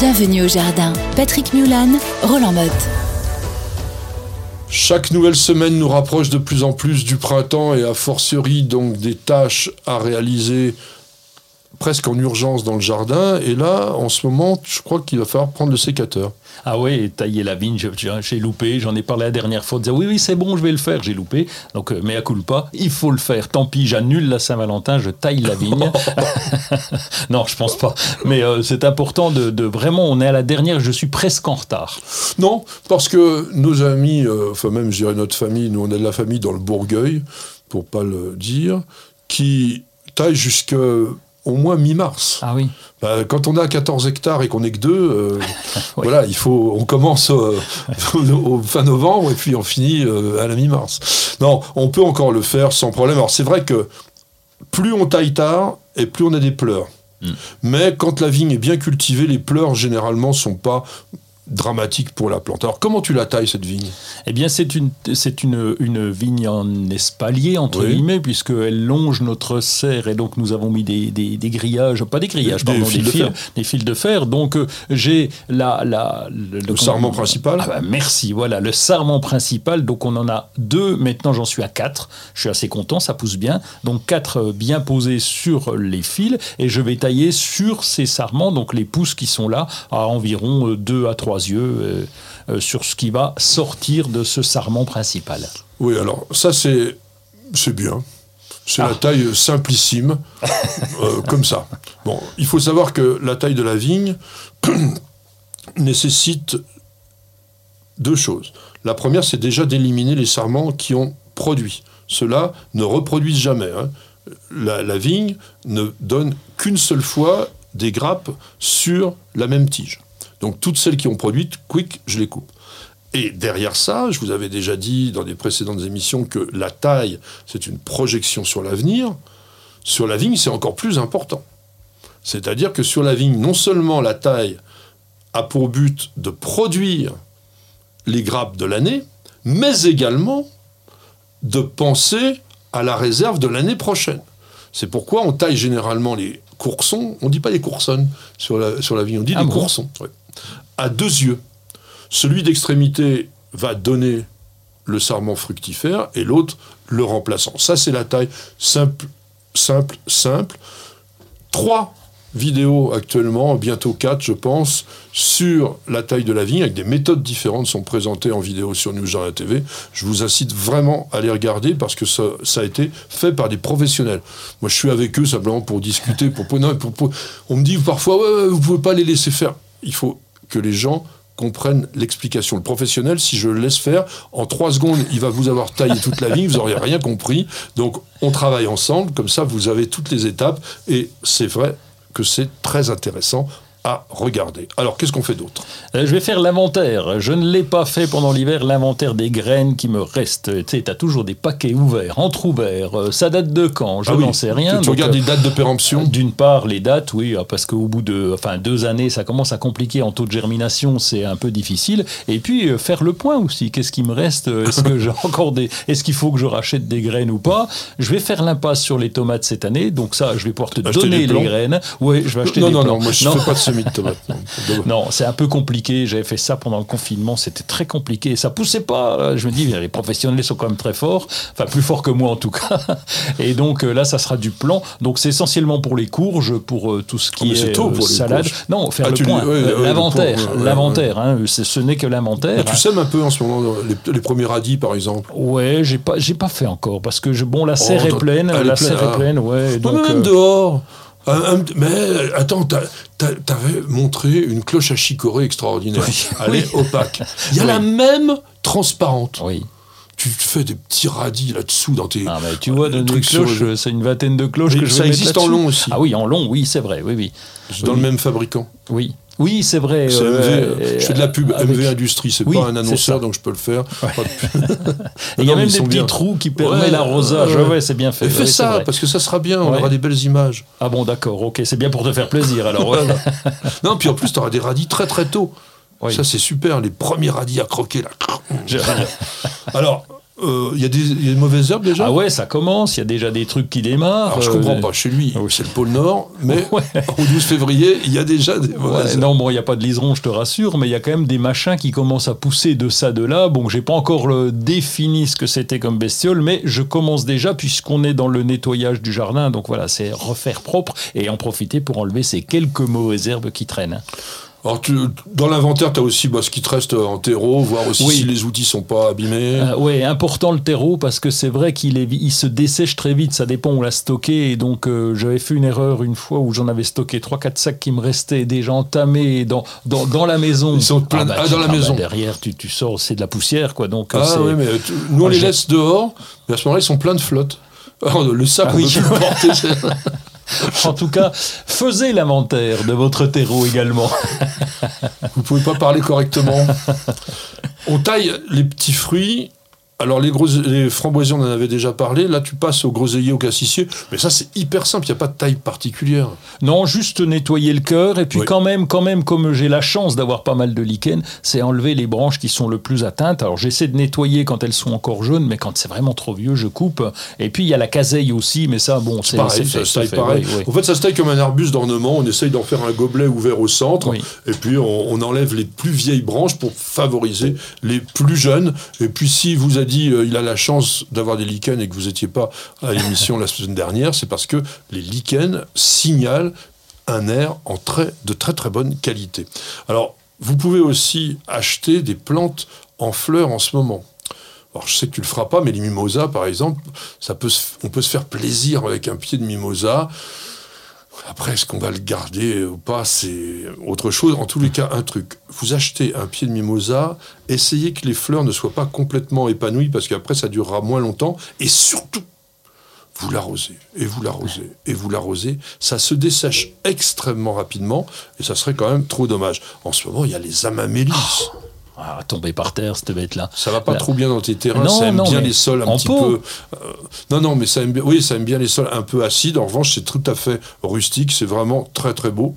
Bienvenue au jardin. Patrick Mulan, Roland Motte. Chaque nouvelle semaine nous rapproche de plus en plus du printemps et a fortiori donc des tâches à réaliser presque en urgence dans le jardin. Et là, en ce moment, je crois qu'il va falloir prendre le sécateur. Ah oui, tailler la vigne, j'ai loupé, j'en ai parlé la dernière fois, disait oui, oui, c'est bon, je vais le faire, j'ai loupé. Donc, euh, mais à pas, il faut le faire. Tant pis, j'annule la Saint-Valentin, je taille la vigne. non, je pense pas. Mais euh, c'est important de, vraiment, on est à la dernière, je suis presque en retard. Non, parce que nos amis, euh, enfin même, je dirais notre famille, nous on est de la famille dans le Bourgueil, pour pas le dire, qui taille jusque au moins mi-mars. Ah oui. Bah, quand on a 14 hectares et qu'on n'est que deux, euh, voilà, il faut, on commence euh, au fin novembre et puis on finit euh, à la mi-mars. Non, on peut encore le faire sans problème. Alors c'est vrai que plus on taille tard et plus on a des pleurs. Hmm. Mais quand la vigne est bien cultivée, les pleurs généralement sont pas dramatique pour la plante. Alors comment tu la tailles cette vigne? Eh bien c'est une, c'est une, une vigne en espalier entre guillemets puisqu'elle longe notre serre et donc nous avons mis des, des, grillages, pas des grillages, des, pardon, fils, des, fils, de des fils de fer. Donc euh, j'ai la, la, le, sarment principal. Ah bah, merci, voilà le sarment principal. Donc on en a deux, maintenant j'en suis à quatre. Je suis assez content, ça pousse bien. Donc quatre euh, bien posés sur les fils et je vais tailler sur ces sarments, donc les pousses qui sont là à environ 2 euh, à 3 yeux euh, euh, sur ce qui va sortir de ce sarment principal. Oui, alors ça c'est bien. C'est la ah. taille simplissime, euh, comme ça. Bon, il faut savoir que la taille de la vigne nécessite deux choses. La première, c'est déjà d'éliminer les sarments qui ont produit. Ceux-là ne reproduisent jamais. Hein. La, la, vigne ne donne qu'une seule fois des grappes sur la même tige. Donc toutes celles qui ont produit, quick, je les coupe. Et derrière ça, je vous avais déjà dit dans des précédentes émissions que la taille, c'est une projection sur l'avenir. Sur la vigne, c'est encore plus important. C'est-à-dire que sur la vigne, non seulement la taille a pour but de produire les grappes de l'année, mais également de penser à la réserve de l'année prochaine. C'est pourquoi on taille généralement les coursons, on ne dit pas les coursonnes sur la, sur la vigne, on dit ah les coursons à deux yeux. Celui d'extrémité va donner le sarment fructifère et l'autre le remplaçant. Ça, c'est la taille simple, simple, simple. Trois vidéos actuellement, bientôt quatre, je pense, sur la taille de la vigne, avec des méthodes différentes sont présentées en vidéo sur News TV. Je vous incite vraiment à les regarder parce que ça, a été fait par des professionnels. Moi, je suis avec eux simplement pour discuter. Pour, on me dit parfois, ouais, vous pouvez pas les laisser faire. Il faut que les gens comprennent l'explication. Le professionnel, si je le laisse faire, en trois secondes, il va vous avoir taillé toute la vigne, vous n'aurez rien compris. Donc, on travaille ensemble, comme ça, vous avez toutes les étapes, et c'est vrai que c'est très intéressant à regarder. Alors, qu'est-ce qu'on fait d'autre? Euh, Je vais faire l'inventaire. Je ne l'ai pas fait pendant l'hiver, l'inventaire des graines qui me restent. Tu sais, tu as toujours des paquets ouverts, entre ouverts. Euh, ça date de quand? Je ah n'en sais rien. Tu, regardes les dates de péremption? D'une part, les dates, oui, ah, parce qu'au bout de enfin, deux années, ça commence à compliquer en taux de germination, c'est un peu difficile. Et puis, euh, faire le point aussi. Qu'est-ce qui me reste? Est-ce que j'ai encore des. Est-ce qu'il faut que je rachète des graines ou pas? Je vais faire l'impasse sur les tomates cette année. Donc, ça, je vais pouvoir te donner les graines. Oui, je vais acheter non, des non, Non, non, moi, je ne fais pas de semis de tomates. Non, c'est un peu compliqué. J'avais fait ça pendant le confinement. C'était très compliqué. Ça poussait pas. Je me dis, les professionnels sont quand même très forts. Enfin, plus forts que moi en tout cas. Et donc euh, là, ça sera du plan. Donc c'est essentiellement pour les courges, pour euh, tout ce qui ah, est, tôt pour euh, salade. Non, faire ah, le point. l'inventaire. l'inventaire. Hein, ce n'est que l'inventaire. Tu sèmes un peu en ce moment les, premiers radis, par exemple? Ouais, j'ai pas, j'ai pas fait encore parce que je, bon, la serre oh, est pleine. La serre est pleine. Ouais. Donc, même dehors mais attends, t'avais montré une cloche à chicorée extraordinaire. Elle est opaque. Il y a la même transparente. Oui. Tu fais des petits radis là-dessous dans tes. Ah, tu vois, dans les cloches, c'est une vingtaine de cloches que je Ça existe en long aussi. Ah oui, en long, oui, c'est vrai, oui, oui. Dans le même fabricant. Oui. Oui, c'est vrai. je fais de la pub MV Industrie, c'est pas un annonceur, donc je peux le faire. il y a même des petits trous qui permettent l'arrosage. Ouais, c'est bien fait. fais ça, parce que ça sera bien, on aura des belles images. Ah bon, d'accord, ok, c'est bien pour te faire plaisir alors. non, puis en plus, tu auras des radis très très tôt. Ça, c'est super, les premiers radis à croquer là. alors, euh, il y, a des- il y a des mauvaises herbes déjà Ah ouais, ça commence, il y a déjà des trucs qui démarrent. Alors je euh, comprends pas, chez lui, c'est le pôle Nord, mais Ouais. au 12 février, il y a déjà des Ouais, mauvaises herbes. non, bon, il n'y a pas de liseron, je te rassure, mais il y a quand même des machins qui commencent à pousser de ça, de là. Bon, j'ai pas encore le défini ce que c'était comme bestiole, mais je commence déjà puisqu'on est dans le nettoyage du jardin. Donc voilà, c'est refaire propre et en profiter pour enlever ces quelques mauvaises herbes qui traînent. Alors tu- dans l'inventaire, tu as aussi bah, ce qui te reste en terreau, voir aussi Oui. si les outils sont pas abîmés. Euh, ouais, important le terreau parce que c'est vrai qu'il est, il se dessèche très vite, ça dépend où l'a stocké. Et donc euh, j'avais fait une erreur une fois où j'en avais stocké 3-4 sacs qui me restaient déjà entamés dans, dans, dans la maison. Ils sont pleins de- ah, tu- dans la maison. derrière, tu, tu sors, c'est de la poussière quoi. Donc euh, Ah oui, mais tu- nous on Ah, les laisse dehors, mais à ce moment-là, ils sont pleins de flotte. Alors, le sac, Ah on oui. peut plus le porter. En tout cas, faisez l'inventaire de votre terreau également. Vous pouvez pas parler correctement. On taille les petits fruits. Alors les, grose- les framboisiers, on en avait déjà parlé. Là, tu passes au groseillier, au cassissier. Mais ça, c'est hyper simple. Il n'y a pas de taille particulière. Non, juste nettoyer le cœur et puis Oui. quand même, quand même, comme j'ai la chance d'avoir pas mal de lichen, c'est enlever les branches qui sont le plus atteintes. Alors j'essaie de nettoyer quand elles sont encore jaunes, mais quand c'est vraiment trop vieux, je coupe. Et puis il y a la caseille aussi, mais ça, bon, c'est Pareil, ça fait, se c'est taille fait, pareil. oui, oui. En fait, ça se taille comme un arbuste d'ornement. On essaye d'en faire un gobelet ouvert au centre. Et puis, on, on enlève les plus vieilles branches pour favoriser les plus jeunes. Et puis, si vous a dit euh, il a la chance d'avoir des lichens et que vous n'étiez pas à l'émission la semaine dernière, c'est parce que les lichens signalent un air en très, de très très bonne qualité. Alors, vous pouvez aussi acheter des plantes en fleurs en ce moment. Alors, je sais que tu le feras pas, mais les mimosas, par exemple, ça peut on peut se faire plaisir avec un pied de mimosa. Après, est-ce qu'on va le garder ou pas C'est autre chose. En tous les cas, un truc. Vous achetez un pied de mimosa, essayez que les fleurs ne soient pas complètement épanouies, parce qu'après, ça durera moins longtemps. Et surtout, vous l'arrosez, et vous l'arrosez, et vous l'arrosez. Ça se dessèche extrêmement rapidement, et ça serait quand même trop dommage. En ce moment, il y a les amamélis. Ah, tomber par terre, cette bête-là. Ça va pas Là. trop bien dans tes terrains, Non, ça aime non, bien les sols un petit pot. peu. euh, non, non, mais ça aime bien. Oui, ça aime bien les sols un peu acides. En revanche, c'est tout à fait rustique. C'est vraiment très très beau.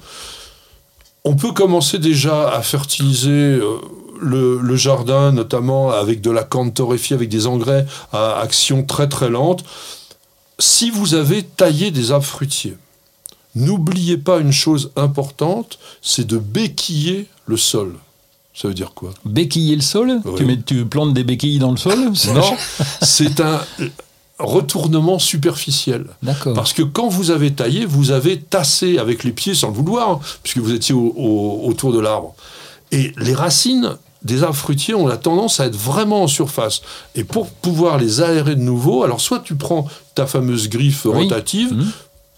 On peut commencer déjà à fertiliser euh, le, le jardin, notamment avec de la corne torréfiée, avec des engrais à action très très lente. Si vous avez taillé des arbres fruitiers, n'oubliez pas une chose importante, c'est de béquiller le sol. Ça veut dire quoi Béquiller le sol Oui. tu, mets, tu plantes des béquilles dans le sol Non, c'est un retournement superficiel. D'accord. Parce que quand vous avez taillé, vous avez tassé avec les pieds sans le vouloir, hein, puisque vous étiez au- au- autour de l'arbre. Et les racines des arbres fruitiers ont la tendance à être vraiment en surface. Et pour pouvoir les aérer de nouveau, alors soit tu prends ta fameuse griffe Oui. rotative, Mhm.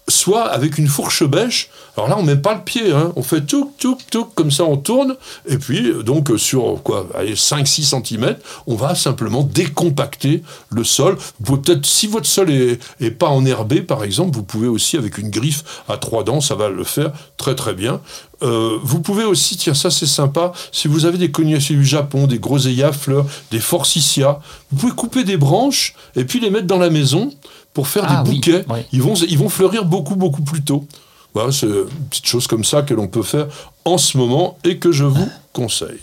Soit avec une fourche bêche. Alors là, on met pas le pied, hein. on fait tout, tout, tout, comme ça, on tourne, et puis donc sur quoi, 5-6 cm, on va simplement décompacter le sol. Peut-être, si votre sol est pas enherbé, par exemple, vous pouvez aussi avec une griffe à trois dents, ça va le faire très très bien. Euh, vous pouvez aussi, tiens, ça c'est sympa, si vous avez des cognaciers du Japon, des groseillas fleurs, des forsythias, vous pouvez couper des branches et puis les mettre dans la maison pour faire Ah des oui, bouquets. oui. Ils, vont, ils vont fleurir beaucoup, beaucoup plus tôt. Voilà, c'est une petite chose comme ça que l'on peut faire en ce moment et que je vous conseille.